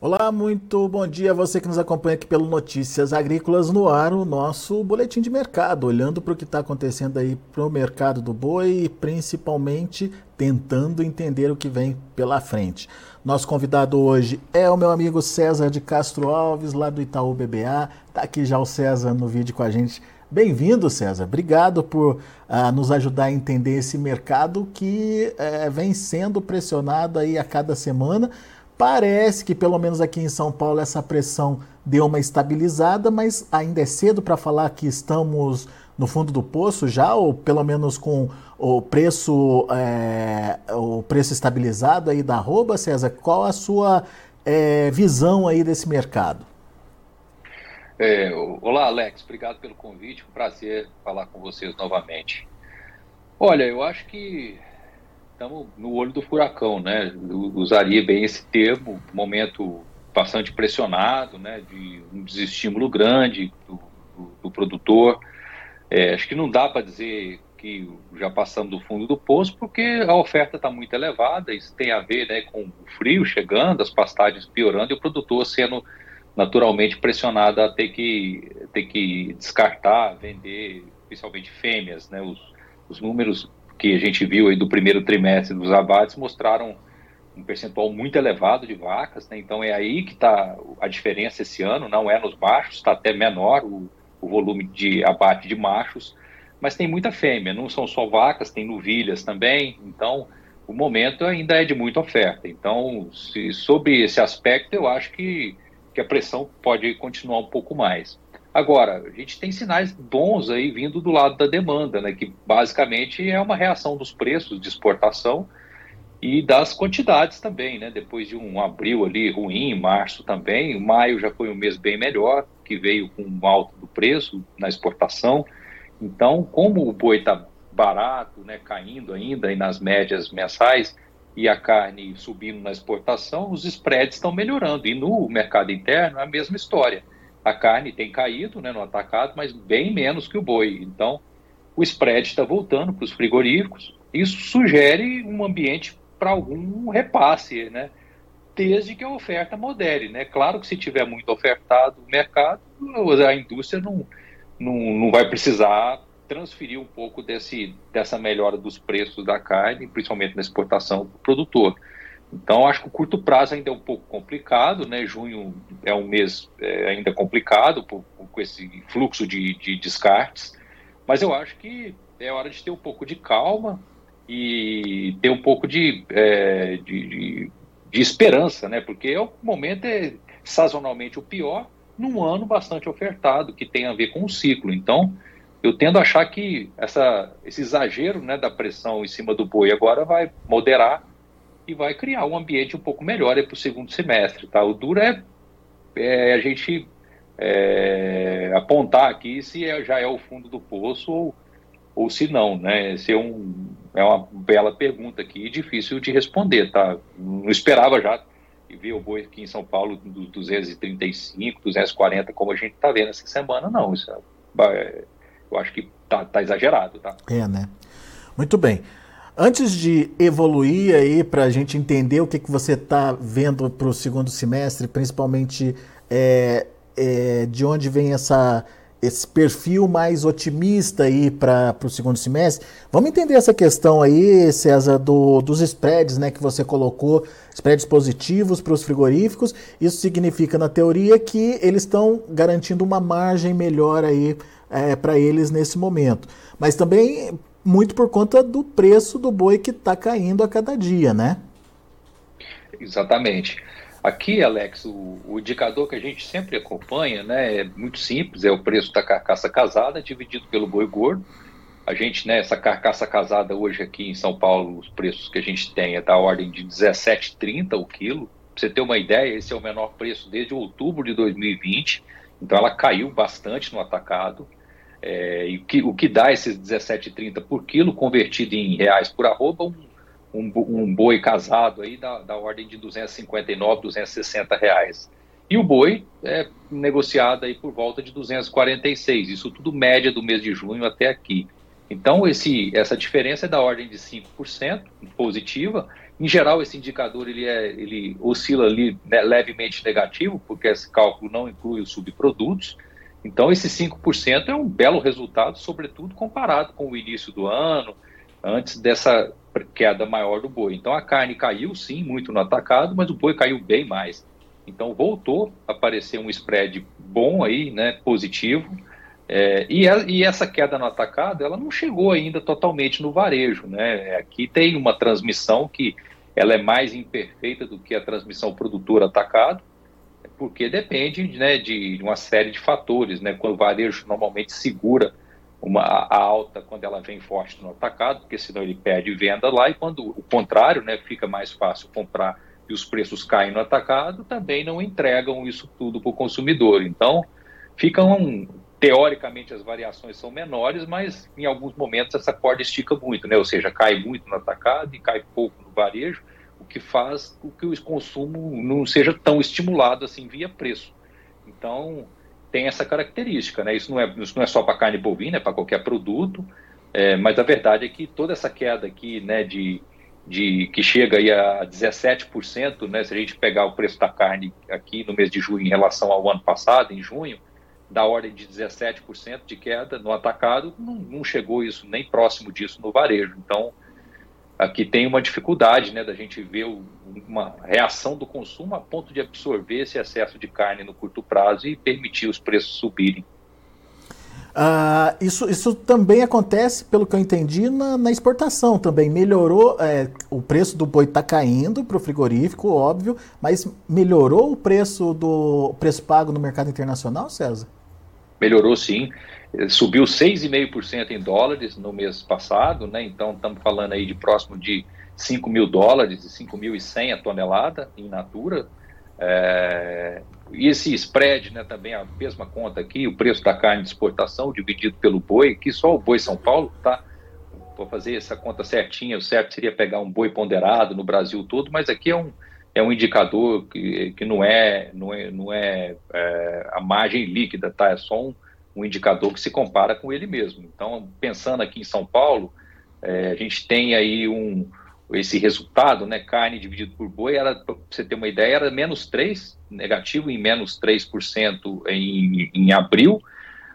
Olá, muito bom dia a você que nos acompanha aqui pelo Notícias Agrícolas no ar, o nosso boletim de mercado, olhando para o que está acontecendo aí para o mercado do boi e principalmente tentando entender o que vem pela frente. Nosso convidado hoje é o meu amigo César de Castro Alves, lá do Itaú BBA. Está aqui já o César no vídeo com a gente. Bem-vindo, César. Obrigado por uh, nos ajudar a entender esse mercado que uh, vem sendo pressionado aí a cada semana Parece que, pelo menos aqui em São Paulo, essa pressão deu uma estabilizada, mas ainda é cedo para falar que estamos no fundo do poço já, ou pelo menos com o preço, é, o preço estabilizado aí da arroba, César. Qual a sua é, visão aí desse mercado? É, olá, Alex. Obrigado pelo convite. Um prazer falar com vocês novamente. Olha, eu acho que estamos no olho do furacão, né? Usaria bem esse termo, momento bastante pressionado, né? De um desestímulo grande do, do, do produtor. É, acho que não dá para dizer que já passamos do fundo do poço, porque a oferta está muito elevada. Isso tem a ver né, com o frio chegando, as pastagens piorando e o produtor sendo naturalmente pressionado a ter que, ter que descartar, vender, principalmente fêmeas. Né? Os, os números que a gente viu aí do primeiro trimestre dos abates mostraram um percentual muito elevado de vacas, né? então é aí que está a diferença esse ano, não é nos machos, está até menor o, o, volume de abate de machos, mas tem muita fêmea, não são só vacas, tem novilhas também, então o momento ainda é de muita oferta. Então, se, sobre esse aspecto, eu acho que, que a pressão pode continuar um pouco mais. Agora, a gente tem sinais bons aí vindo do lado da demanda, né, que basicamente é uma reação dos preços de exportação e das quantidades também, né? Depois de um abril ali ruim, março também, maio já foi um mês bem melhor, que veio com um alto do preço na exportação. Então, como o boi está barato, né, caindo ainda aí nas médias mensais e a carne subindo na exportação, os spreads estão melhorando. E no mercado interno é a mesma história a carne tem caído né, no atacado, mas bem menos que o boi. Então, o spread está voltando para os frigoríficos. Isso sugere um ambiente para algum repasse, né? Desde que a oferta modere, né? Claro que se tiver muito ofertado o mercado, a indústria não, não, não vai precisar transferir um pouco desse, dessa melhora dos preços da carne, principalmente na exportação, para o produtor. Então, acho que o curto prazo ainda é um pouco complicado, né? Junho é um mês é, ainda complicado por, por, com esse fluxo de, de, descartes, mas eu acho que é hora de ter um pouco de calma e ter um pouco de, é, de, de, de, esperança, né? Porque o momento é sazonalmente o pior num ano bastante ofertado, que tem a ver com o ciclo. Então, eu tendo a achar que essa, esse exagero né, da pressão em cima do boi agora vai moderar e vai criar um ambiente um pouco melhor para o segundo semestre. Tá? O duro é, é a gente é, apontar aqui se é, já é o fundo do poço ou, ou se não. Né? Esse é, um, é uma bela pergunta aqui, difícil de responder. Tá? Não esperava já ver o boi aqui em São Paulo dos 235, 240, como a gente está vendo essa semana, não. Isso é, eu acho que tá, tá exagerado. Tá? É, né? Muito bem. Antes de evoluir aí para a gente entender o que, que você está vendo para o segundo semestre, principalmente é, é, de onde vem essa, esse perfil mais otimista aí para o segundo semestre, vamos entender essa questão aí, César, do, dos spreads né, que você colocou, spreads positivos para os frigoríficos. Isso significa, na teoria, que eles estão garantindo uma margem melhor aí é, para eles nesse momento. Mas também muito por conta do preço do boi que está caindo a cada dia, né? Exatamente. Aqui, Alex, o, o, indicador que a gente sempre acompanha, né, é muito simples, é o preço da carcaça casada dividido pelo boi gordo. A gente, né, essa carcaça casada hoje aqui em São Paulo, os preços que a gente tem é da ordem de 17,30 o quilo. Pra você ter uma ideia, esse é o menor preço desde outubro de 2020. Então ela caiu bastante no atacado. É, e que, o que dá esses 17,30 por quilo, convertido em reais por arroba, um, um, um boi casado aí da, da ordem de 259, 260 reais. E o boi é negociado aí por volta de 246, isso tudo média do mês de junho até aqui. Então, esse, essa diferença é da ordem de 5% positiva, Em geral, esse indicador ele, é, ele oscila ali né, levemente negativo, porque esse cálculo não inclui os subprodutos. Então, esse 5% é um belo resultado, sobretudo comparado com o início do ano, antes dessa queda maior do boi. Então, a carne caiu sim muito no atacado, mas o boi caiu bem mais. Então, voltou a aparecer um spread bom aí, né, positivo. É, e, a, e, essa queda no atacado, ela não chegou ainda totalmente no varejo, né? Aqui tem uma transmissão que ela é mais imperfeita do que a transmissão produtor atacado, porque depende né, de uma série de fatores, né? Quando o varejo normalmente segura uma, a alta quando ela vem forte no atacado, porque senão ele perde venda lá, e quando o contrário, né, fica mais fácil comprar e os preços caem no atacado, também não entregam isso tudo para o consumidor. Então, ficam teoricamente as variações são menores, mas em alguns momentos essa corda estica muito, né? Ou seja, cai muito no atacado e cai pouco no varejo, o que faz com que o consumo não seja tão estimulado assim via preço. Então tem essa característica, né? Isso não é, isso não é só para carne bovina, é para qualquer produto. É, mas a verdade é que toda essa queda aqui, né, de, de que chega aí a 17%, né, se a gente pegar o preço da carne aqui no mês de junho em relação ao ano passado, em junho, da ordem de 17% de queda no atacado, não, não, chegou isso nem próximo disso no varejo. Então, aqui tem uma dificuldade né, da gente ver uma reação do consumo a ponto de absorver esse excesso de carne no curto prazo e permitir os preços subirem. Uh, isso, isso também acontece, pelo que eu entendi, na, na exportação também. Melhorou, é, o preço do boi está caindo para o frigorífico, óbvio, mas melhorou o preço do preço pago no mercado internacional, César? melhorou sim, subiu 6,5% em dólares no mês passado, né? Então estamos falando aí de próximo de 5 mil dólares e 5.100 a tonelada em natura. É, e esse spread, né, também a mesma conta aqui, o preço da carne de exportação dividido pelo boi, que só o boi São Paulo tá Vou fazer essa conta certinha, o certo seria pegar um boi ponderado no Brasil todo, mas aqui é um, é um indicador que, que não é, não é, não é, é a margem líquida, tá? É só um, um, indicador que se compara com ele mesmo. Então, pensando aqui em São Paulo, é, a gente tem aí um, esse resultado, né? Carne dividido por boi, para você ter uma ideia, era menos 3, negativo em menos 3% em, em abril.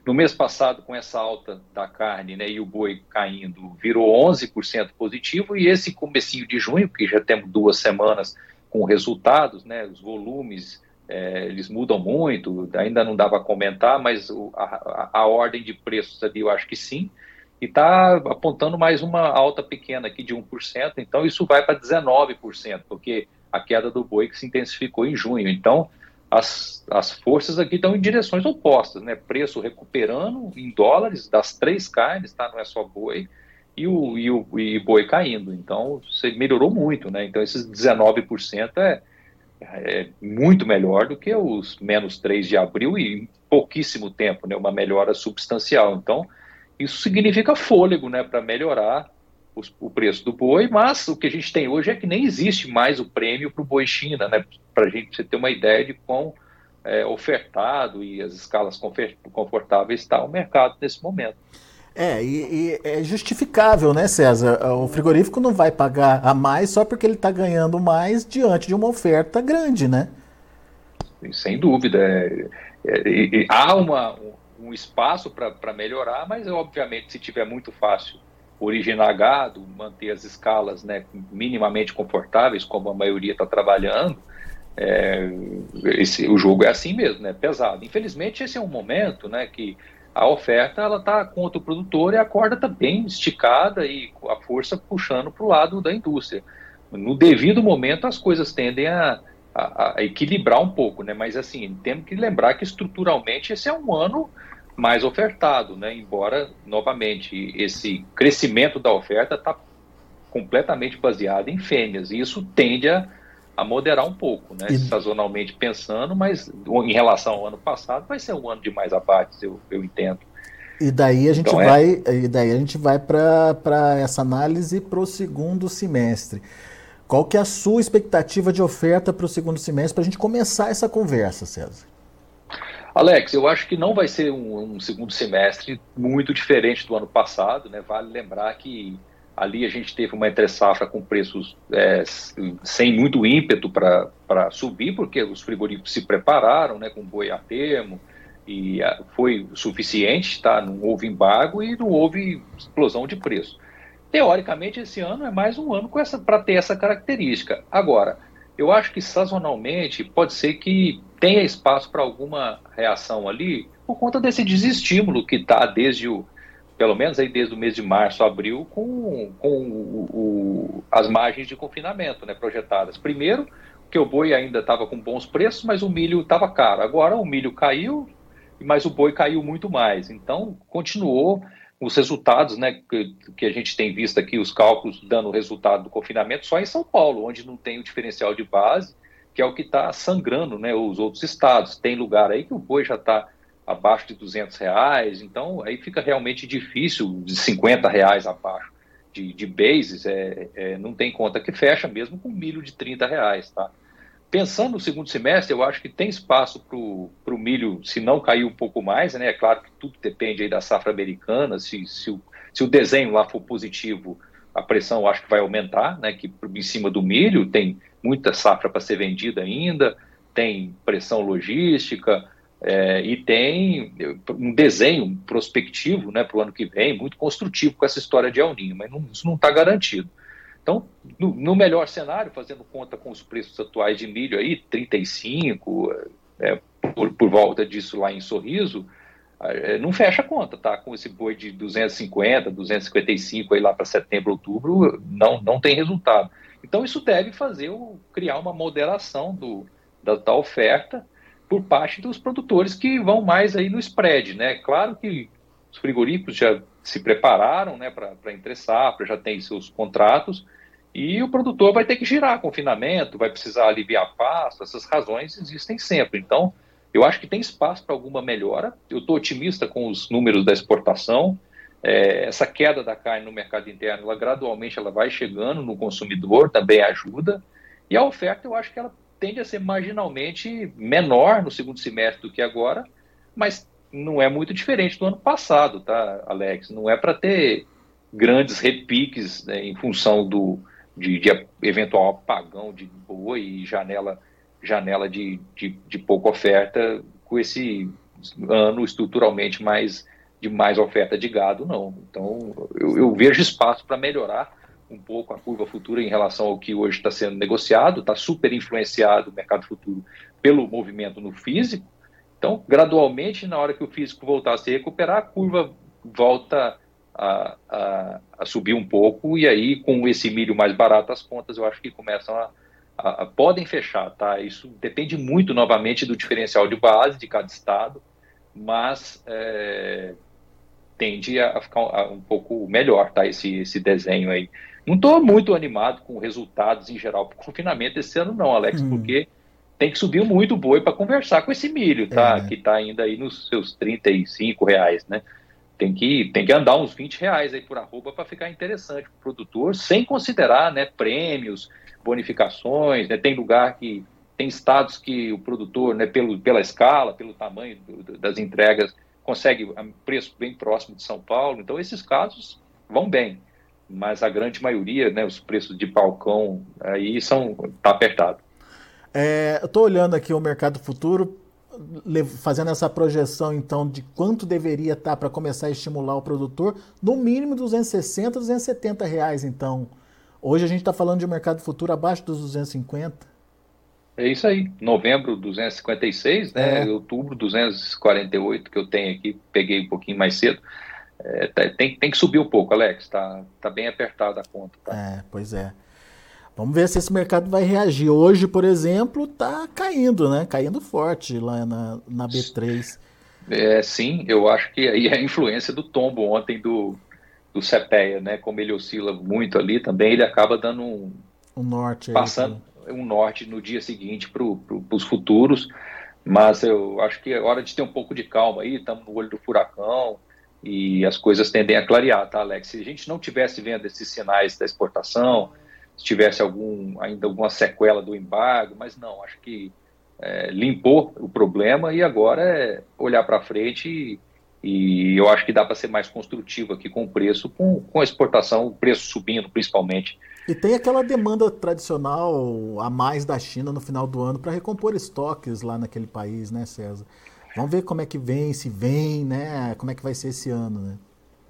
No mês passado, com essa alta da carne né, e o boi caindo, virou 11% positivo, e esse comecinho de junho, que já temos duas semanas com resultados, né, os volumes é, eles mudam muito, ainda não dava comentar, mas o, a, a, ordem de preços ali eu acho que sim, e está apontando mais uma alta pequena aqui de 1%, então isso vai para 19%, porque a queda do boi que se intensificou em junho. Então, as, as forças aqui estão em direções opostas, né? Preço recuperando em dólares das três carnes, tá? Não é só boi, e o, e o e boi caindo. Então, você melhorou muito, né? Então, esses 19% é, é muito melhor do que os menos 3 de abril e em pouquíssimo tempo, né? Uma melhora substancial. Então, isso significa fôlego, né? Para melhorar os, o preço do boi, mas o que a gente tem hoje é que nem existe mais o prêmio para o boi China, né? Para a gente ter uma ideia de quão é, ofertado e as escalas confortáveis está o mercado nesse momento. É, e, e, é justificável, né, César? O frigorífico não vai pagar a mais só porque ele está ganhando mais diante de uma oferta grande, né? Sem dúvida. É, é, há uma, um espaço para melhorar, mas obviamente se tiver muito fácil originar gado, manter as escalas né, minimamente confortáveis, como a maioria está trabalhando, é, esse, o jogo é assim mesmo, né, pesado. Infelizmente esse é um momento né, que a oferta ela está contra o produtor e a corda está bem esticada e a força puxando para o lado da indústria. No devido momento as coisas tendem a, a, a, equilibrar um pouco, né? Mas assim temos que lembrar que estruturalmente esse é um ano mais ofertado, né? Embora novamente esse crescimento da oferta está completamente baseado em fêmeas e isso tende a a moderar um pouco, né? E... Sazonalmente pensando, mas em relação ao ano passado, vai ser um ano de mais abates, eu, eu entendo. E daí a gente então, é vai, é... e daí a gente vai para essa análise para o segundo semestre. Qual que é a sua expectativa de oferta para o segundo semestre para a gente começar essa conversa, César? Alex, eu acho que não vai ser um, um, segundo semestre muito diferente do ano passado, né? Vale lembrar que Ali a gente teve uma entre-safra com preços é, sem muito ímpeto para subir, porque os frigoríficos se prepararam né, com boi a termo, e a, foi suficiente, tá? não houve embargo e não houve explosão de preço. Teoricamente, esse ano é mais um ano para ter essa característica. Agora, eu acho que sazonalmente pode ser que tenha espaço para alguma reação ali por conta desse desestímulo que está desde o, pelo menos aí desde o mês de março, abril, com, com o, o, as margens de confinamento né, projetadas. Primeiro, que o boi ainda estava com bons preços, mas o milho estava caro. Agora o milho caiu, mas o boi caiu muito mais. Então, continuou os resultados, né, que, que, a gente tem visto aqui, os cálculos dando o resultado do confinamento só em São Paulo, onde não tem o diferencial de base, que é o que está sangrando, né, os outros estados. Tem lugar aí que o boi já está abaixo de 200 reais, então aí fica realmente difícil, de 50 reais abaixo de, de bases, é, é, não tem conta que fecha, mesmo com milho de 30 reais, tá? Pensando no segundo semestre, eu acho que tem espaço para o milho, se não cair um pouco mais, né? É claro que tudo depende aí da safra americana, se, se, o, se o desenho lá for positivo, a pressão eu acho que vai aumentar, né? Que em cima do milho tem muita safra para ser vendida ainda, tem pressão logística, é, e tem um desenho prospectivo né, para o ano que vem, muito construtivo com essa história de El Ninho, mas não, isso não está garantido. Então, no, no, melhor cenário, fazendo conta com os preços atuais de milho aí, 35, é, por, por, volta disso lá em Sorriso, é, não fecha a conta, tá? Com esse boi de 250, 255 aí lá para setembro, outubro, não, não tem resultado. Então, isso deve fazer o, criar uma moderação do, da, da oferta por parte dos produtores que vão mais aí no spread, né? Claro que os frigoríficos já se prepararam né, para entre safra, já tem seus contratos, e o produtor vai ter que girar confinamento, vai precisar aliviar pasto, essas razões existem sempre. Então, eu acho que tem espaço para alguma melhora. Eu estou otimista com os números da exportação. É, essa queda da carne no mercado interno, ela gradualmente ela vai chegando no consumidor, também ajuda. E a oferta, eu acho que ela tende a ser marginalmente menor no segundo semestre do que agora, mas não é muito diferente do ano passado, tá, Alex? Não é para ter grandes repiques né, em função do de, de, eventual apagão de boi e janela janela de, de, de pouca oferta com esse ano estruturalmente mais de mais oferta de gado, não. Então, eu, eu vejo espaço para melhorar um pouco a curva futura em relação ao que hoje está sendo negociado, está super influenciado o mercado futuro pelo movimento no físico, então, gradualmente, na hora que o físico voltar a se recuperar, a curva volta a, a, a, subir um pouco, e aí, com esse milho mais barato, as contas eu acho que começam a, a, podem fechar, tá? Isso depende muito, novamente, do diferencial de base de cada estado, mas é, tende a, ficar um pouco melhor, tá? Esse, esse desenho aí. Não estou muito animado com resultados em geral para o confinamento esse ano, não, Alex, hum. porque tem que subir muito o boi para conversar com esse milho, tá? É. Que está ainda aí nos seus 35 reais, né? Tem que, tem que andar uns 20 reais aí por arroba para ficar interessante para o produtor, sem considerar né, prêmios, bonificações, né? Tem lugar que. Tem estados que o produtor, né, pelo, pela escala, pelo tamanho do, das entregas, consegue preço bem próximo de São Paulo. Então, esses casos vão bem. Mas a grande maioria, né, os preços de balcão aí são tá apertado. É, eu estou olhando aqui o mercado futuro, fazendo essa projeção então de quanto deveria estar tá para começar a estimular o produtor, no mínimo 260, 270 reais. Então, hoje a gente está falando de um mercado futuro abaixo dos 250. É isso aí. Novembro 256, né? É. Outubro 248 que eu tenho aqui, peguei um pouquinho mais cedo. É, tá, tem, tem que subir um pouco, Alex. Tá, tá bem apertada a conta. Tá? É, pois é. Vamos ver se esse mercado vai reagir. Hoje, por exemplo, está caindo, né? Caindo forte lá na, na B3. É, sim, eu acho que aí é a influência do tombo ontem do, do CPEA, né? Como ele oscila muito ali também, ele acaba dando um, um norte passando aí, um norte no dia seguinte para pro, os futuros. Mas eu acho que é hora de ter um pouco de calma aí, estamos no olho do furacão e as coisas tendem a clarear, tá, Alex? Se a gente não tivesse vendo esses sinais da exportação, se tivesse algum, ainda alguma sequela do embargo, mas não, acho que é, limpou o problema e agora é olhar para frente e, E eu acho que dá para ser mais construtivo aqui com o preço, com, com a exportação, o preço subindo principalmente. E tem aquela demanda tradicional a mais da China no final do ano para recompor estoques lá naquele país, né, César? Vamos ver como é que vem, se vem, né? Como é que vai ser esse ano, né?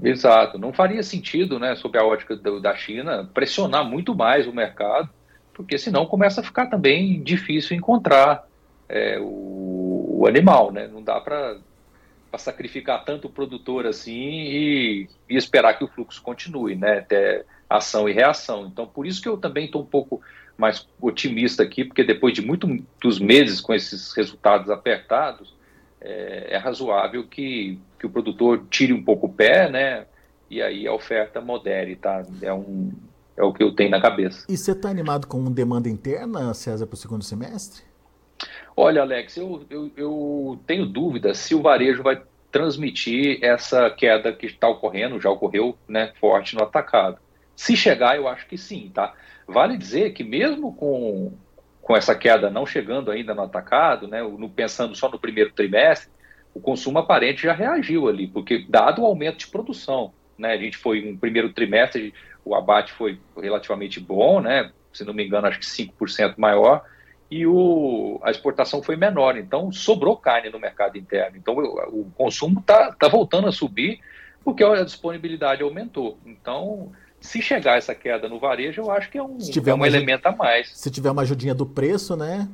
Exato. Não faria sentido, né, sob a ótica do, da China, pressionar muito mais o mercado, porque senão começa a ficar também difícil encontrar é, o, o, animal, né? Não dá para sacrificar tanto o produtor assim e, e, esperar que o fluxo continue, né? Até ação e reação. Então, por isso que eu também estou um pouco mais otimista aqui, porque depois de muitos meses com esses resultados apertados, é, é, razoável que, que o produtor tire um pouco o pé, né? E aí a oferta modere, tá? É, um, é o que eu tenho na cabeça. E você está animado com demanda interna, César, para o segundo semestre? Olha, Alex, eu, eu, eu tenho dúvida se o varejo vai transmitir essa queda que está ocorrendo, já ocorreu, né, forte no atacado. Se chegar, eu acho que sim, tá? Vale dizer que mesmo com com essa queda não chegando ainda no atacado, né, no, pensando só no primeiro trimestre, o consumo aparente já reagiu ali, porque dado o aumento de produção, né, a gente foi um primeiro trimestre, o abate foi relativamente bom, né, se não me engano, acho que 5% maior, e o, a exportação foi menor, então sobrou carne no mercado interno. Então o, o consumo está tá voltando a subir porque a disponibilidade aumentou. Então se chegar essa queda no varejo, eu acho que é um, é um elemento a mais. Se tiver uma ajudinha do preço, né?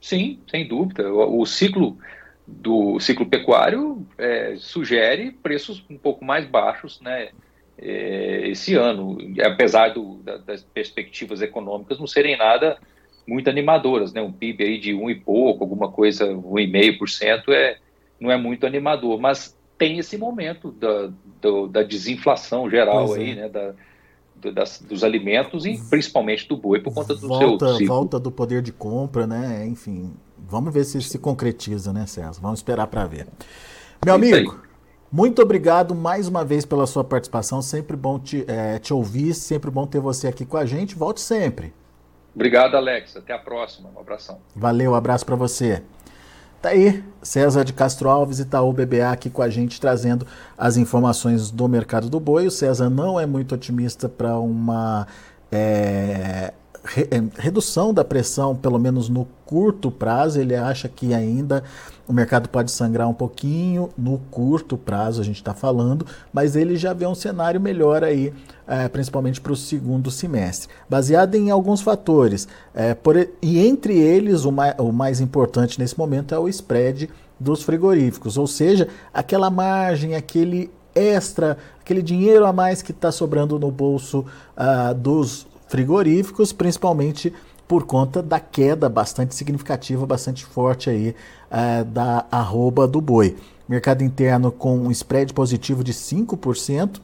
Sim, sem dúvida. O, o ciclo do ciclo pecuário é, sugere preços um pouco mais baixos, né? É, esse ano, apesar do, da, das perspectivas econômicas não serem nada muito animadoras, né? Um PIB aí de um e pouco, alguma coisa, um e meio por cento é não é muito animador, mas tem esse momento da, do, da desinflação geral pois aí, é. né? Da, das, dos alimentos e principalmente do boi por conta do volta, seu ciclo. Volta do poder de compra, né? Enfim, vamos ver se se concretiza, né, César? Vamos esperar para ver. Meu amigo, muito obrigado mais uma vez pela sua participação. Sempre bom te, é, te ouvir, sempre bom ter você aqui com a gente. Volte sempre. Obrigado, Alex. Até a próxima. Um abração. Valeu, um abraço para você. Tá aí, César de Castro Alves, Itaú BBA aqui com a gente trazendo as informações do mercado do boi. O César não é muito otimista para uma é, re, é, redução da pressão, pelo menos no curto prazo. Ele acha que ainda o mercado pode sangrar um pouquinho no curto prazo, a gente está falando, mas ele já vê um cenário melhor aí, é, principalmente para o segundo semestre. Baseado em alguns fatores, é, por, e entre eles o mais, o mais importante nesse momento é o spread dos frigoríficos, ou seja, aquela margem, aquele extra, aquele dinheiro a mais que está sobrando no bolso uh, dos frigoríficos, principalmente por conta da queda bastante significativa, bastante forte aí uh, da arroba do boi. Mercado interno com um spread positivo de 5%,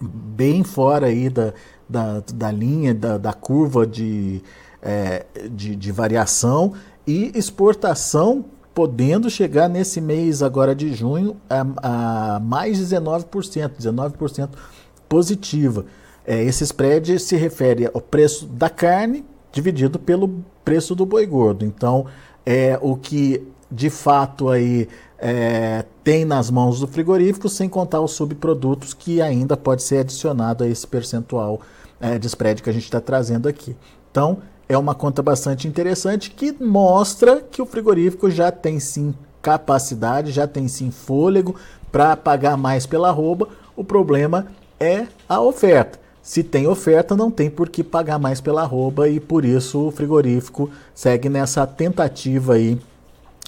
bem fora aí da, da, da linha, da, da curva de, é, de, de variação, e exportação podendo chegar nesse mês agora de junho a, a mais 19%, 19% positiva. É, esse spread se refere ao preço da carne dividido pelo preço do boi gordo. Então, é o que de fato aí é, tem nas mãos do frigorífico, sem contar os subprodutos que ainda pode ser adicionado a esse percentual é, de spread que a gente está trazendo aqui. Então, é uma conta bastante interessante que mostra que o frigorífico já tem sim capacidade, já tem sim fôlego para pagar mais pela arroba. O problema é a oferta. Se tem oferta, não tem por que pagar mais pela arroba e por isso o frigorífico segue nessa tentativa aí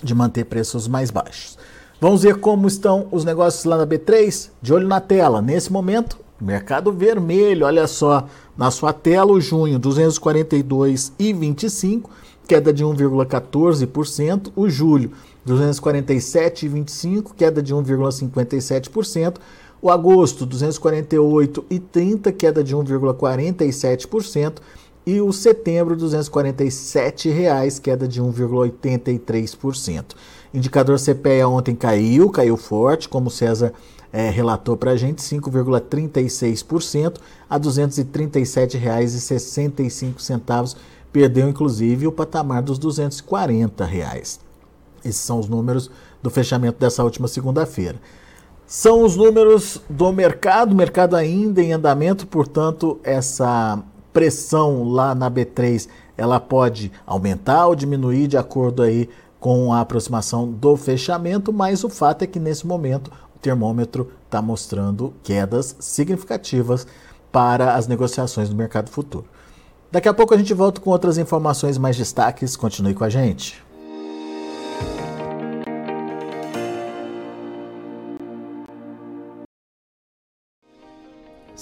de manter preços mais baixos. Vamos ver como estão os negócios lá na B3? De olho na tela. Nesse momento, mercado vermelho, olha só, na sua tela o junho 242,25, queda de 1,14%, o julho 247,25, queda de 1,57%, o agosto 248,30, queda de 1,47%, e o setembro 247 reais, queda de 1,83%. Indicador CPEA ontem caiu, caiu forte, como César é, relatou para a gente, 5,36% a R$ 237,65. Perdeu, inclusive, o patamar dos 240 reais. Esses são os números do fechamento dessa última segunda-feira. São os números do mercado, mercado ainda em andamento, portanto, essa pressão lá na B3 ela pode aumentar ou diminuir de acordo aí com a aproximação do fechamento, mas o fato é que nesse momento o termômetro está mostrando quedas significativas para as negociações do mercado futuro. Daqui a pouco a gente volta com outras informações mais destaques. Continue com a gente.